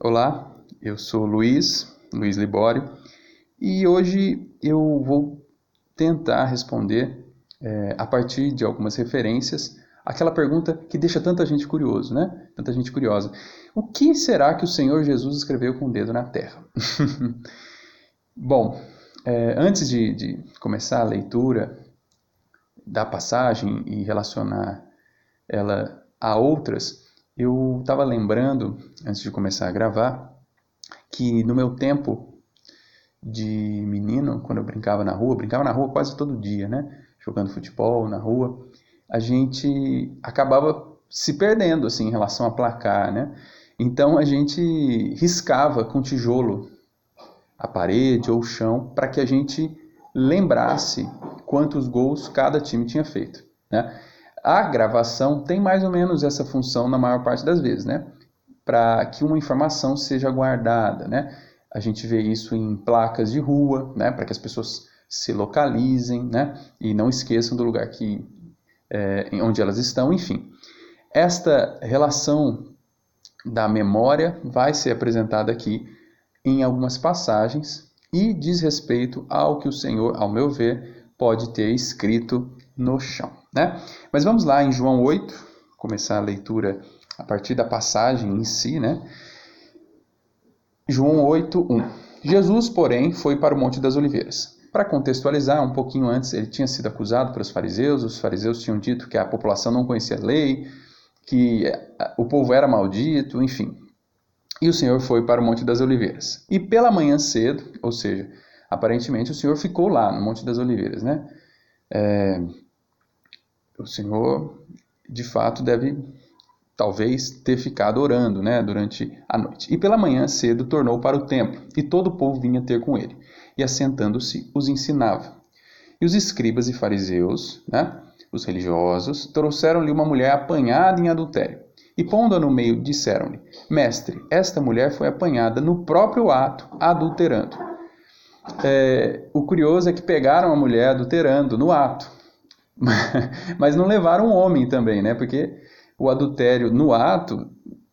Olá, eu sou Luiz, Luiz Libório, e hoje eu vou tentar responder é, a partir de algumas referências aquela pergunta que deixa tanta gente curioso, né? Tanta gente curiosa. O que será que o Senhor Jesus escreveu com o dedo na terra? Bom, é, antes de, de começar a leitura da passagem e relacionar ela a outras, eu estava lembrando, antes de começar a gravar, que no meu tempo de menino, quando eu brincava na rua, brincava na rua quase todo dia, né? Jogando futebol na rua, a gente acabava se perdendo assim em relação a placar, né? Então a gente riscava com tijolo a parede ou o chão para que a gente lembrasse quantos gols cada time tinha feito, né? A gravação tem mais ou menos essa função na maior parte das vezes, né? Para que uma informação seja guardada, né? A gente vê isso em placas de rua, né? Para que as pessoas se localizem, né? E não esqueçam do lugar que, é, onde elas estão, enfim. Esta relação da memória vai ser apresentada aqui em algumas passagens e diz respeito ao que o Senhor, ao meu ver, pode ter escrito no chão. Né? Mas vamos lá em João 8, começar a leitura a partir da passagem em si. Né? João 8, 1. Jesus, porém, foi para o Monte das Oliveiras. Para contextualizar, um pouquinho antes, ele tinha sido acusado pelos fariseus, os fariseus tinham dito que a população não conhecia a lei, que o povo era maldito, enfim. E o Senhor foi para o Monte das Oliveiras. E pela manhã cedo, ou seja, aparentemente o Senhor ficou lá no Monte das Oliveiras, né? É, o Senhor, de fato, deve talvez ter ficado orando né, durante a noite. E pela manhã cedo tornou para o templo, e todo o povo vinha ter com ele. E assentando-se, os ensinava. E os escribas e fariseus, né, os religiosos, trouxeram-lhe uma mulher apanhada em adultério. E pondo-a no meio, disseram-lhe: Mestre, esta mulher foi apanhada no próprio ato, adulterando. É, o curioso é que pegaram a mulher adulterando no ato. Mas não levaram o homem também, né? Porque o adultério no ato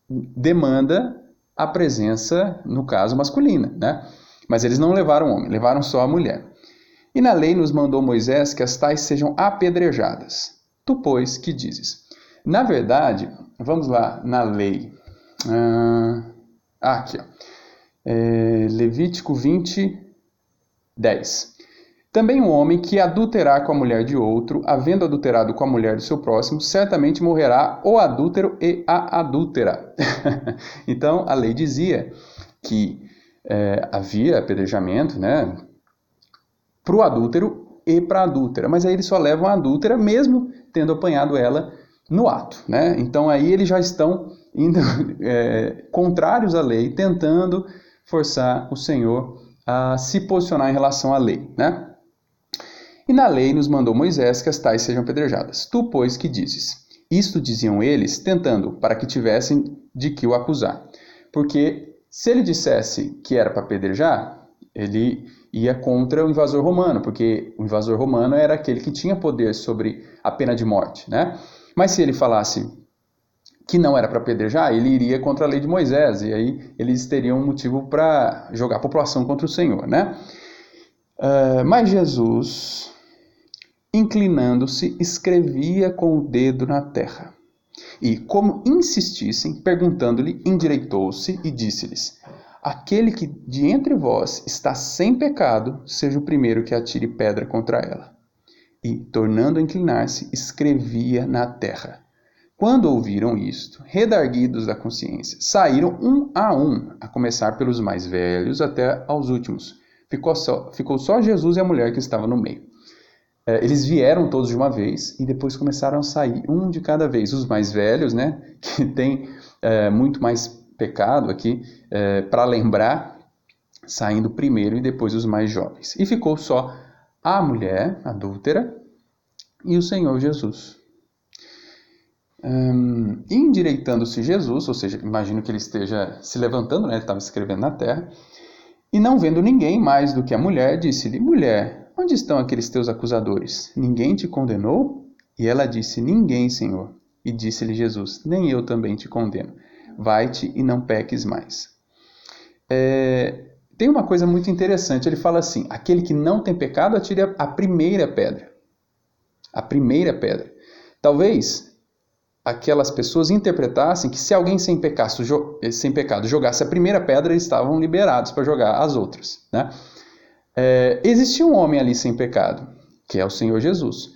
demanda a presença, no caso, masculina, né? Mas eles não levaram o homem, levaram só a mulher. E na lei nos mandou Moisés que as tais sejam apedrejadas. Tu, pois, que dizes? Na verdade, vamos lá na lei. Ah, aqui, ó. É, Levítico 20, 10. Também um homem que adulterar com a mulher de outro, havendo adulterado com a mulher do seu próximo, certamente morrerá o adúltero e a adúltera. então, a lei dizia que é, havia apedrejamento né, para o adúltero e para a adúltera, mas aí eles só levam a adúltera mesmo tendo apanhado ela no ato. Né? Então, aí eles já estão indo é, contrários à lei, tentando forçar o Senhor a se posicionar em relação à lei. Né? E na lei nos mandou Moisés que as tais sejam apedrejadas. Tu, pois, que dizes? Isto diziam eles, tentando, para que tivessem de que o acusar. Porque se ele dissesse que era para apedrejar, ele ia contra o invasor romano, porque o invasor romano era aquele que tinha poder sobre a pena de morte, né? Mas se ele falasse que não era para apedrejar, ele iria contra a lei de Moisés, e aí eles teriam um motivo para jogar a população contra o Senhor, né? Uh, mas Jesus inclinando-se, escrevia com o dedo na terra. E, como insistissem, perguntando-lhe, endireitou-se e disse-lhes: Aquele que de entre vós está sem pecado, seja o primeiro que atire pedra contra ela. E, tornando a inclinar-se, escrevia na terra. Quando ouviram isto, redarguidos da consciência, saíram um a um, a começar pelos mais velhos até aos últimos. Ficou só, ficou só Jesus e a mulher que estava no meio. É, eles vieram todos de uma vez e depois começaram a sair, um de cada vez. Os mais velhos, né, que tem é, muito mais pecado aqui, é, para lembrar, saindo primeiro e depois os mais jovens. E ficou só a mulher adúltera e o Senhor Jesus. Um, endireitando-se Jesus, ou seja, imagino que ele esteja se levantando, né, ele estava escrevendo na terra, e não vendo ninguém mais do que a mulher, disse-lhe: Mulher, Onde estão aqueles teus acusadores? Ninguém te condenou? E ela disse: Ninguém, Senhor. E disse-lhe Jesus: Nem eu também te condeno. Vai-te e não peques mais. é, tem uma coisa muito interessante. Ele fala assim: aquele que não tem pecado, atire a primeira pedra. A primeira pedra. Talvez aquelas pessoas interpretassem que se alguém sem pecado, sem pecado jogasse a primeira pedra, eles estavam liberados para jogar as outras. Né? É, existia um homem ali sem pecado, que é o Senhor Jesus.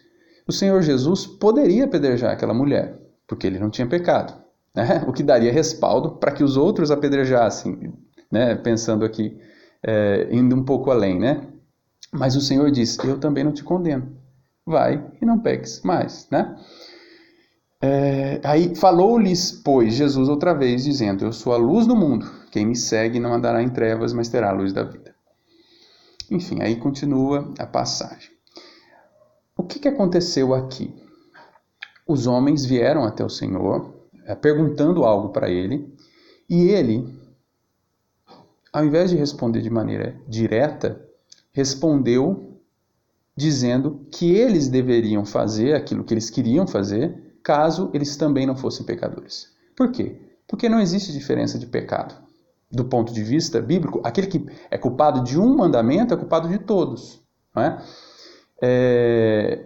O Senhor Jesus poderia apedrejar aquela mulher, porque ele não tinha pecado. Né? O que daria respaldo para que os outros apedrejassem, né? pensando aqui, é, indo um pouco além. Né? Mas o Senhor disse: Eu também não te condeno. Vai e não peques mais. Né? É, aí falou-lhes, pois, Jesus outra vez, dizendo: Eu sou a luz do mundo. Quem me segue não andará em trevas, mas terá a luz da vida. Enfim, aí continua a passagem. O que, que aconteceu aqui? Os homens vieram até o Senhor, é, perguntando algo para ele, e ele, ao invés de responder de maneira direta, respondeu dizendo que eles deveriam fazer aquilo que eles queriam fazer caso eles também não fossem pecadores. Por quê? Porque não existe diferença de pecado. Do ponto de vista bíblico, aquele que é culpado de um mandamento é culpado de todos. Não é? É...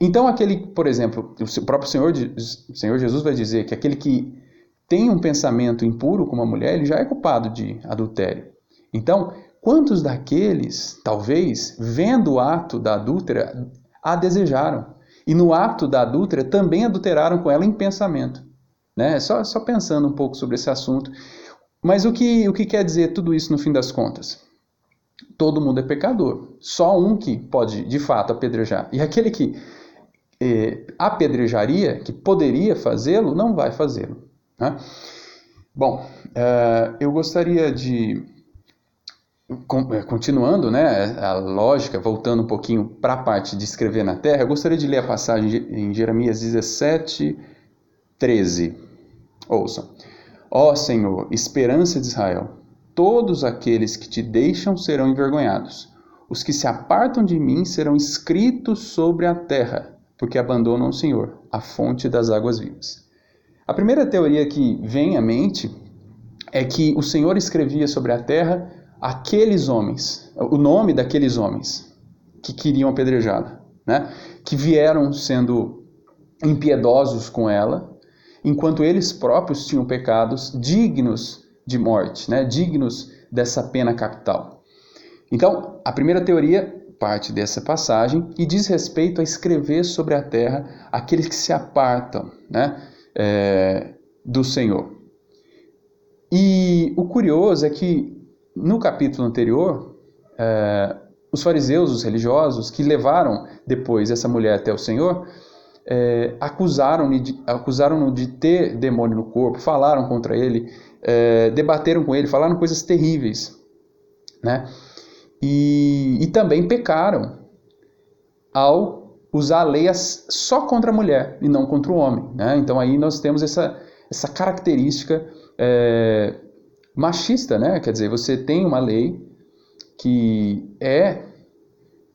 Então, aquele, por exemplo, o próprio Senhor, o Senhor Jesus vai dizer que aquele que tem um pensamento impuro com uma mulher, ele já é culpado de adultério. Então, quantos daqueles, talvez, vendo o ato da adúltera, a desejaram? E no ato da adúltera também adulteraram com ela em pensamento. Né? Só, só pensando um pouco sobre esse assunto. Mas o que, o que quer dizer tudo isso no fim das contas? Todo mundo é pecador. Só um que pode, de fato, apedrejar. E aquele que eh, apedrejaria, que poderia fazê-lo, não vai fazê-lo. Né? Bom, uh, eu gostaria de continuando né, a lógica, voltando um pouquinho para a parte de escrever na terra, eu gostaria de ler a passagem em Jeremias 17, 13. Ouçam. Ó Senhor, esperança de Israel, todos aqueles que te deixam serão envergonhados. Os que se apartam de mim serão escritos sobre a terra, porque abandonam o Senhor, a fonte das águas vivas. A primeira teoria que vem à mente é que o Senhor escrevia sobre a terra aqueles homens, o nome daqueles homens que queriam apedrejá-la, né? que vieram sendo impiedosos com ela, enquanto eles próprios tinham pecados dignos de morte, né? dignos dessa pena capital. Então, a primeira teoria parte dessa passagem e diz respeito a escrever sobre a terra aqueles que se apartam né? É, do Senhor. E o curioso é que no capítulo anterior, é, os fariseus, os religiosos, que levaram depois essa mulher até o Senhor, é, acusaram-no de, acusaram de ter demônio no corpo, falaram contra ele, é, debateram com ele, falaram coisas terríveis. Né? E, e também pecaram ao usar a lei só contra a mulher e não contra o homem. Né? Então aí nós temos essa, essa característica é, machista, né? Quer dizer, você tem uma lei que é,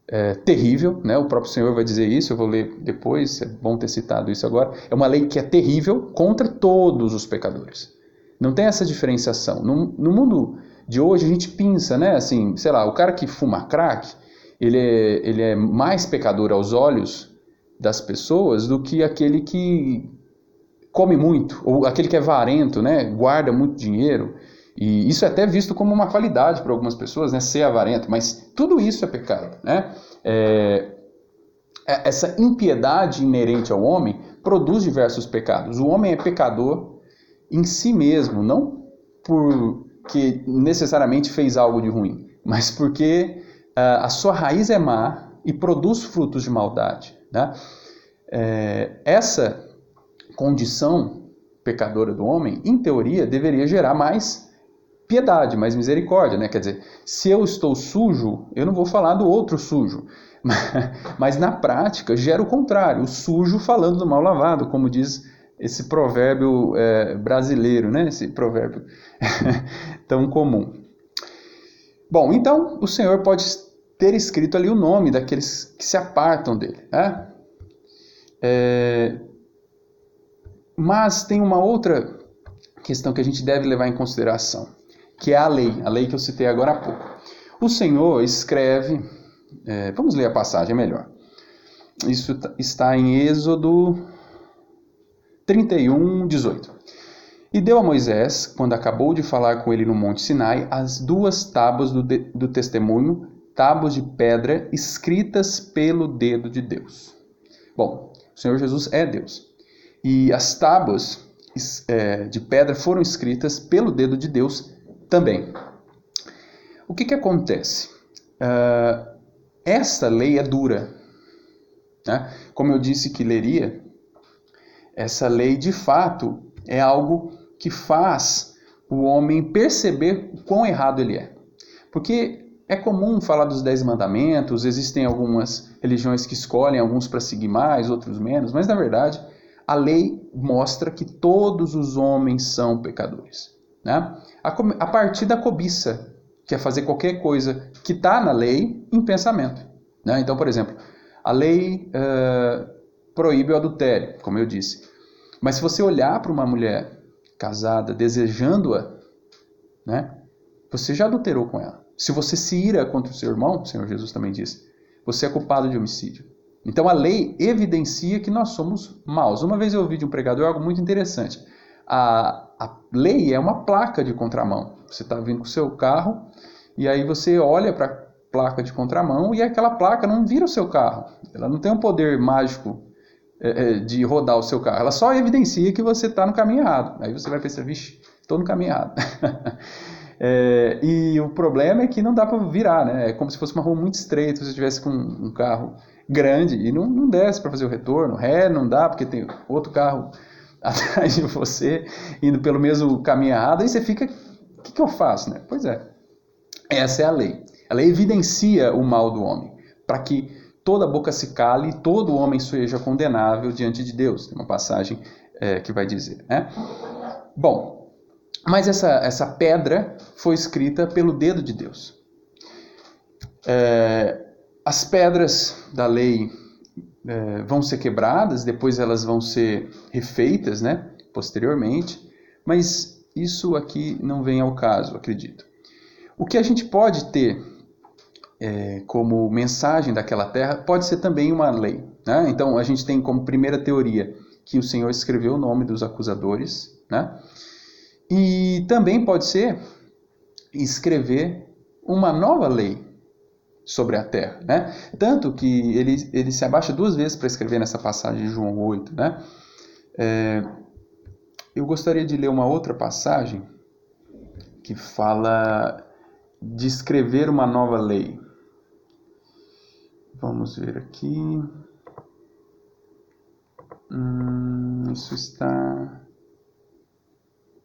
é, terrível, né? O próprio Senhor vai dizer isso, eu vou ler depois, é bom ter citado isso agora. É uma lei que é terrível contra todos os pecadores. Não tem essa diferenciação. No, no mundo de hoje a gente pensa, né? Assim, sei lá, o cara que fuma crack, ele é, ele é mais pecador aos olhos das pessoas do que aquele que come muito, ou aquele que é varento, né? Guarda muito dinheiro. E isso é até visto como uma qualidade para algumas pessoas, né? Ser avarento, mas tudo isso é pecado, né? É, é, essa impiedade inerente ao homem produz diversos pecados. O homem é pecador em si mesmo, não porque necessariamente fez algo de ruim, mas porque uh, a sua raiz é má e produz frutos de maldade. Né? É, essa condição pecadora do homem, em teoria, deveria gerar mais piedade, mais misericórdia, né? Quer dizer, se eu estou sujo, eu não vou falar do outro sujo. Mas na prática gera o contrário, o sujo falando do mal lavado, como diz esse provérbio é, brasileiro, né? Esse provérbio tão comum. Bom, então o Senhor pode ter escrito ali o nome daqueles que se apartam dele, né? É... Mas tem uma outra questão que a gente deve levar em consideração que é a lei, a lei que eu citei agora há pouco. O Senhor escreve, é, vamos ler a passagem melhor. Isso está em Êxodo 31, 18. E deu a Moisés, quando acabou de falar com ele no Monte Sinai, as duas tábuas do, de, do testemunho, tábuas de pedra escritas pelo dedo de Deus. Bom, o Senhor Jesus é Deus. E as tábuas é, de pedra foram escritas pelo dedo de Deus também. O que, que acontece? Uh, essa lei é dura. Né? Como eu disse que leria, essa lei de fato é algo que faz o homem perceber o quão errado ele é. Porque é comum falar dos Dez Mandamentos, existem algumas religiões que escolhem alguns para seguir mais, outros menos, mas na verdade a lei mostra que todos os homens são pecadores. Né? A, a partir da cobiça, que é fazer qualquer coisa que está na lei em pensamento. Né? Então, por exemplo, a lei uh, proíbe o adultério, como eu disse. Mas se você olhar para uma mulher casada desejando-a, né, você já adulterou com ela. Se você se ira contra o seu irmão, o Senhor Jesus também disse, você é culpado de homicídio. Então a lei evidencia que nós somos maus. Uma vez eu ouvi de um pregador algo muito interessante. A, a lei é uma placa de contramão. Você está vindo com o seu carro e aí você olha para a placa de contramão e aquela placa não vira o seu carro. Ela não tem um poder mágico é, é de rodar o seu carro. Ela só evidencia que você está no caminho errado. Aí você vai pensar, vixe, estou no caminho errado. é, e o problema é que não dá para virar, né? É como se fosse uma rua muito estreita, se você estivesse com um carro grande e não, não desce para fazer o retorno. Ré não dá, porque tem outro carro atrás de você, indo pelo mesmo caminho errado, aí você fica, o que, que eu faço? Né? Pois é, essa é a lei. Ela evidencia o mal do homem, para que toda boca se cale e todo homem seja condenável diante de Deus. Tem uma passagem é, que vai dizer. Né? Bom, mas essa, essa pedra foi escrita pelo dedo de Deus. É, as pedras da lei é, vão ser quebradas, depois elas vão ser refeitas, né, posteriormente, mas isso aqui não vem ao caso, acredito. O que a gente pode ter é, como mensagem daquela terra pode ser também uma lei. Né? Então a gente tem como primeira teoria que o Senhor escreveu o nome dos acusadores, né? e também pode ser escrever uma nova lei sobre a terra, né? Tanto que ele, ele se abaixa duas vezes para escrever nessa passagem de João 8, né? É, eu gostaria de ler uma outra passagem que fala de escrever uma nova lei. Vamos ver aqui. Hum, isso está.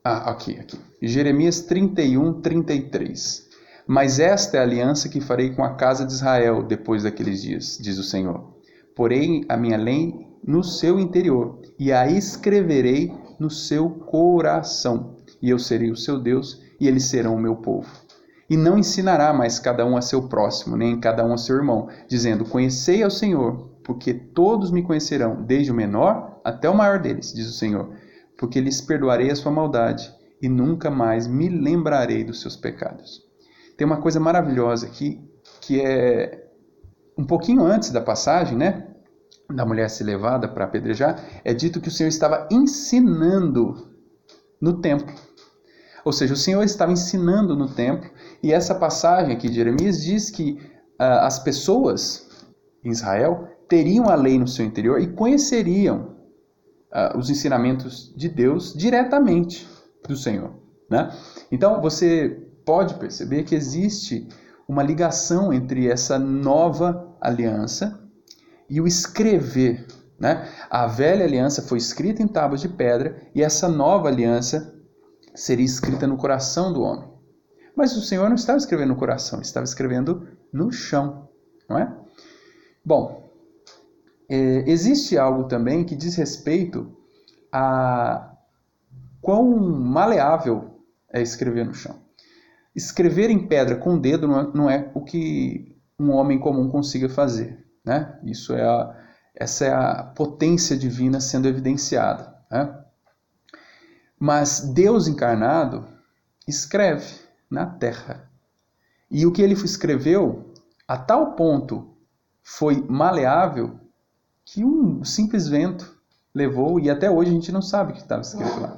Ah, aqui, aqui. Jeremias 31, 33. Mas esta é a aliança que farei com a casa de Israel depois daqueles dias, diz o Senhor. Porém a minha lei no seu interior, e a escreverei no seu coração, e eu serei o seu Deus, e eles serão o meu povo. E não ensinará mais cada um a seu próximo, nem cada um a seu irmão, dizendo: Conhecei ao Senhor, porque todos me conhecerão, desde o menor até o maior deles, diz o Senhor, porque lhes perdoarei a sua maldade, e nunca mais me lembrarei dos seus pecados. Tem uma coisa maravilhosa aqui, que é um pouquinho antes da passagem, né? Da mulher ser levada para apedrejar, é dito que o Senhor estava ensinando no templo. Ou seja, o Senhor estava ensinando no templo, e essa passagem aqui de Jeremias diz que uh, as pessoas em Israel teriam a lei no seu interior e conheceriam uh, os ensinamentos de Deus diretamente do Senhor. Né? Então, você pode perceber que existe uma ligação entre essa nova aliança e o escrever. Né? A velha aliança foi escrita em tábuas de pedra e essa nova aliança seria escrita no coração do homem. Mas o Senhor não estava escrevendo no coração, estava escrevendo no chão, não é? Bom, é, existe algo também que diz respeito a quão maleável é escrever no chão. Escrever em pedra com o dedo não é, não é o que um homem comum consiga fazer. Né? Isso é a, essa é a potência divina sendo evidenciada. Né? Mas Deus encarnado escreve na terra. E o que ele escreveu, a tal ponto foi maleável que um simples vento levou e até hoje a gente não sabe o que estava escrito lá.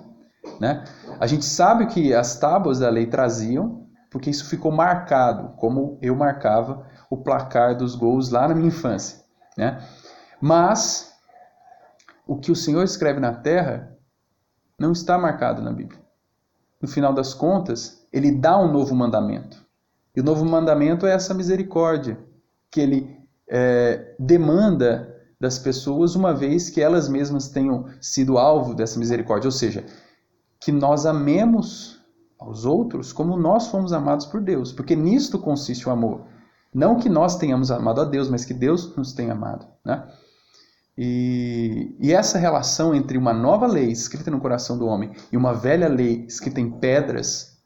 Né? A gente sabe que as tábuas da lei traziam, porque isso ficou marcado, como eu marcava o placar dos gols lá na minha infância. Né? Mas o que o Senhor escreve na terra não está marcado na Bíblia. No final das contas, ele dá um novo mandamento. E o novo mandamento é essa misericórdia, que ele é, demanda das pessoas, uma vez que elas mesmas tenham sido alvo dessa misericórdia. Ou seja, que nós amemos aos outros como nós fomos amados por Deus, porque nisto consiste o amor. Não que nós tenhamos amado a Deus, mas que Deus nos tenha amado. Né? E, e, essa relação entre uma nova lei escrita no coração do homem e uma velha lei escrita em pedras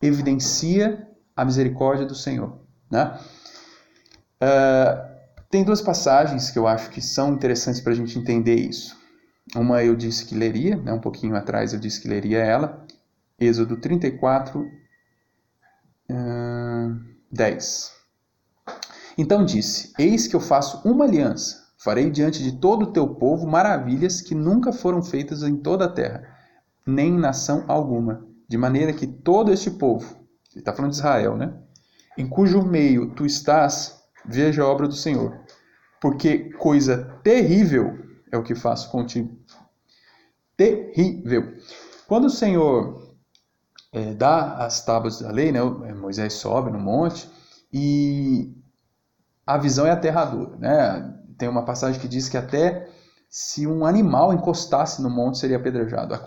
evidencia a misericórdia do Senhor. Né? Uh, tem duas passagens que eu acho que são interessantes para a gente entender isso. Uma eu disse que leria, né, um pouquinho atrás eu disse que leria ela, Êxodo 34, uh, 10. Então disse: Eis que eu faço uma aliança, farei diante de todo o teu povo maravilhas que nunca foram feitas em toda a terra, nem em nação alguma, de maneira que todo este povo, ele está falando de Israel, né? Em cujo meio tu estás, veja a obra do Senhor, porque coisa terrível é o que faço contigo. Terrível. Quando o Senhor é, dá as tábuas da lei, né? Moisés sobe no monte e a visão é aterradora. Né? Tem uma passagem que diz que até se um animal encostasse no monte seria apedrejado.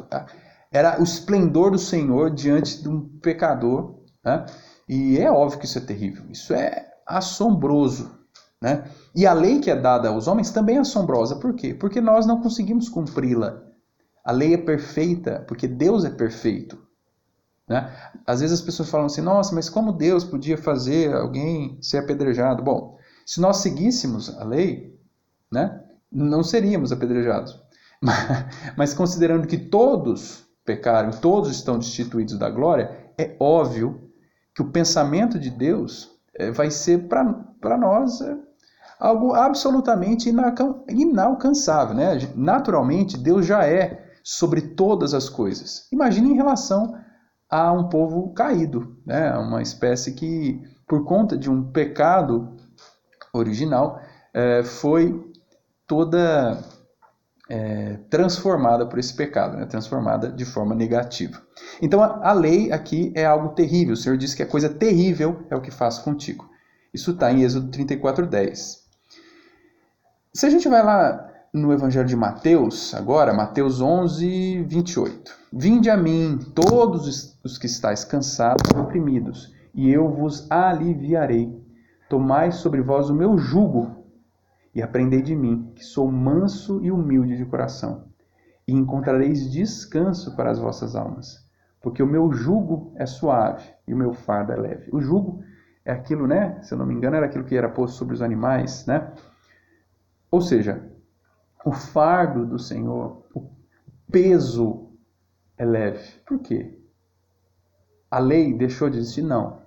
Era o esplendor do Senhor diante de um pecador. Né? E é óbvio que isso é terrível. Isso é assombroso. Né? E a lei que é dada aos homens também é assombrosa. Por quê? Porque nós não conseguimos cumpri-la. A lei é perfeita porque Deus é perfeito. Né? Às vezes as pessoas falam assim: nossa, mas como Deus podia fazer alguém ser apedrejado? Bom, se nós seguíssemos a lei, né, não seríamos apedrejados. Mas considerando que todos pecaram, todos estão destituídos da glória, é óbvio que o pensamento de Deus eh, vai ser para nós eh, algo absolutamente inalcançável. Né? Naturalmente, Deus já é sobre todas as coisas. Imagine em relação a um povo caído, né? uma espécie que, por conta de um pecado original, é, foi toda é, transformada por esse pecado, né? transformada de forma negativa. Então a, a, lei aqui é algo terrível. O Senhor diz que a coisa terrível é o que faz contigo. Isso está em Êxodo 34, 10. Se a gente vai lá no Evangelho de Mateus, agora, Mateus 11, 28. Vinde a mim, todos os que estáis cansados e oprimidos, e eu vos aliviarei. Tomai sobre vós o meu jugo e aprendei de mim, que sou manso e humilde de coração, e encontrareis descanso para as vossas almas, porque o meu jugo é suave e o meu fardo é leve. O jugo é aquilo, né? Se eu não me engano, era aquilo que era posto sobre os animais, né? Ou seja, o fardo do Senhor, o peso é leve. Por quê? A lei deixou de existir? Não.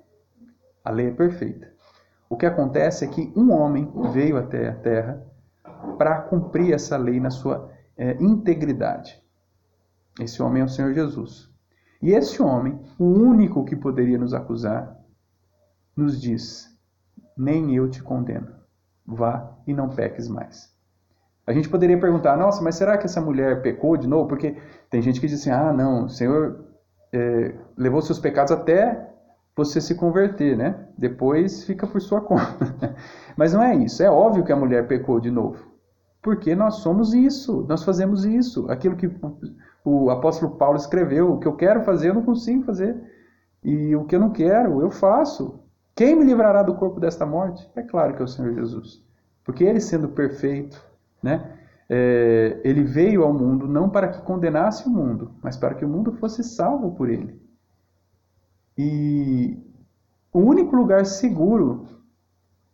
A lei é perfeita. O que acontece é que um homem veio até a terra para cumprir essa lei na sua é, integridade. Esse homem é o Senhor Jesus. E esse homem, o único que poderia nos acusar, nos diz: Nem eu te condeno. Vá e não peques mais. A gente poderia perguntar: Nossa, mas será que essa mulher pecou de novo? Porque tem gente que diz assim: Ah, não, o Senhor é, levou seus pecados até você se converter, né? Depois fica por sua conta. Mas não é isso. É óbvio que a mulher pecou de novo. Porque nós somos isso, nós fazemos isso. Aquilo que o apóstolo Paulo escreveu, o que eu quero fazer eu não consigo fazer. E o que eu não quero, eu faço. Quem me livrará do corpo desta morte? É claro que é o Senhor Jesus. Porque ele sendo perfeito, né? É, ele veio ao mundo não para que condenasse o mundo, mas para que o mundo fosse salvo por ele. E o único lugar seguro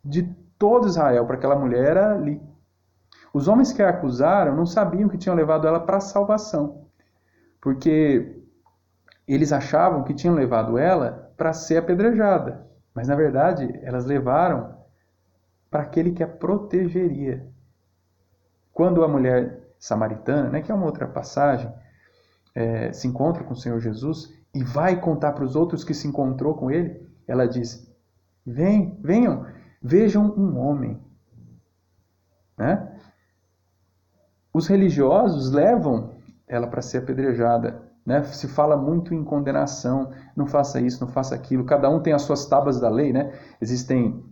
de todo Israel para aquela mulher era ali. Os homens que a acusaram não sabiam que tinham levado ela para a salvação. Porque eles achavam que tinham levado ela para ser apedrejada, mas na verdade elas levaram para aquele que a protegeria. Quando a mulher samaritana, né, que é uma outra passagem, é, se encontra com o Senhor Jesus e vai contar para os outros que se encontrou com ele, ela diz: Vem, venham, vejam um homem. Né? Os religiosos levam ela para ser apedrejada. Né? Se fala muito em condenação, não faça isso, não faça aquilo. Cada um tem as suas tábuas da lei. Né? Existem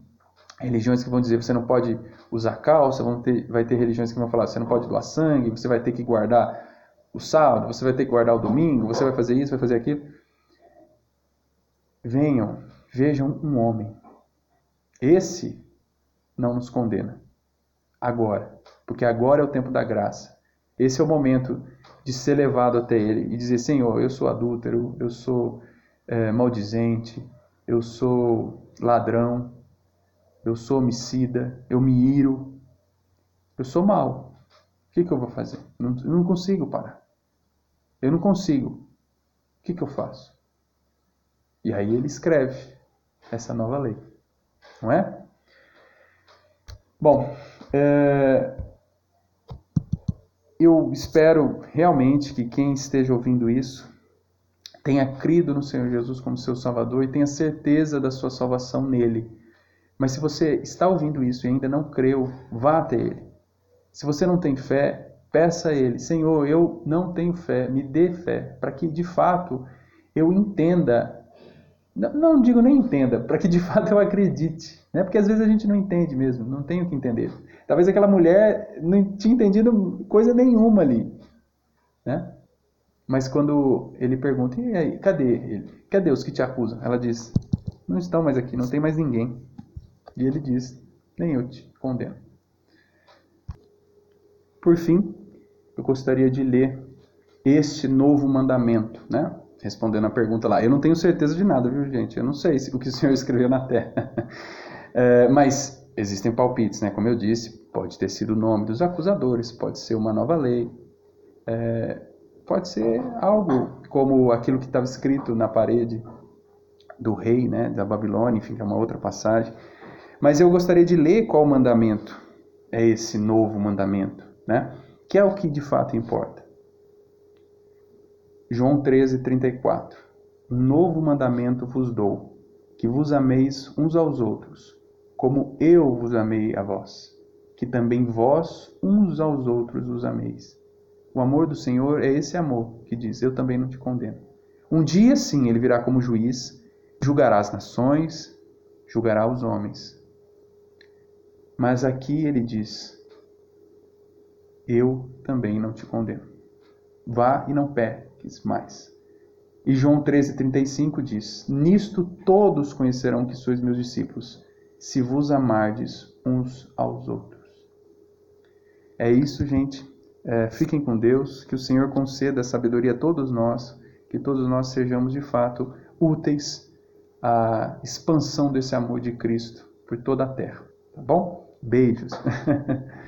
religiões que vão dizer você não pode usar calça, vão ter, vai ter religiões que vão falar você não pode doar sangue, você vai ter que guardar o sábado, você vai ter que guardar o domingo, você vai fazer isso, vai fazer aquilo. Venham, vejam um homem. Esse não nos condena. Agora, porque agora é o tempo da graça. Esse é o momento de ser levado até Ele e dizer: Senhor, eu sou adúltero, eu sou é, maldizente, eu sou ladrão, eu sou homicida, eu me iro, eu sou mau. O que, que eu vou fazer? Não, eu não consigo parar. Eu não consigo. O que, que eu faço? E aí ele escreve essa nova lei. Não é? Bom, é... eu espero realmente que quem esteja ouvindo isso tenha crido no Senhor Jesus como seu Salvador e tenha certeza da sua salvação nele mas se você está ouvindo isso e ainda não creu, vá até Ele. Se você não tem fé, peça a Ele: Senhor, eu não tenho fé, me dê fé, para que de fato eu entenda. Não, não digo nem entenda, para que de fato eu acredite. Né? Porque às vezes a gente não entende mesmo, não tem o que entender. Talvez aquela mulher não tinha entendido coisa nenhuma ali. Né? Mas quando ele pergunta, e aí, cadê ele? Cadê os que te acusam? Ela diz, não estão mais aqui, não tem mais ninguém. E ele diz: Nem eu te condeno. Por fim, eu gostaria de ler este novo mandamento, né? Respondendo a pergunta lá. Eu não tenho certeza de nada, viu, gente? Eu não sei o que o Senhor escreveu na terra. É, mas existem palpites, né? Como eu disse, pode ter sido o nome dos acusadores, pode ser uma nova lei, é, pode ser algo como aquilo que estava escrito na parede do rei, né? Da Babilônia, enfim, que é uma outra passagem. Mas eu gostaria de ler qual mandamento é esse novo mandamento, né? Que é o que de fato importa. João 13, 34. Um novo mandamento vos dou, que vos ameis uns aos outros, como eu vos amei a vós, que também vós uns aos outros os ameis. O amor do Senhor é esse amor que diz: Eu também não te condeno. Um dia sim ele virá como juiz, julgará as nações, julgará os homens. Mas aqui ele diz: Eu também não te condeno. Vá e não peques mais. E João 13,35 diz: Nisto todos conhecerão que sois meus discípulos, se vos amardes uns aos outros. É isso, gente. É, fiquem com Deus, que o Senhor conceda sabedoria a todos nós, que todos nós sejamos de fato úteis à expansão desse amor de Cristo por toda a terra. Tá bom? Beijos.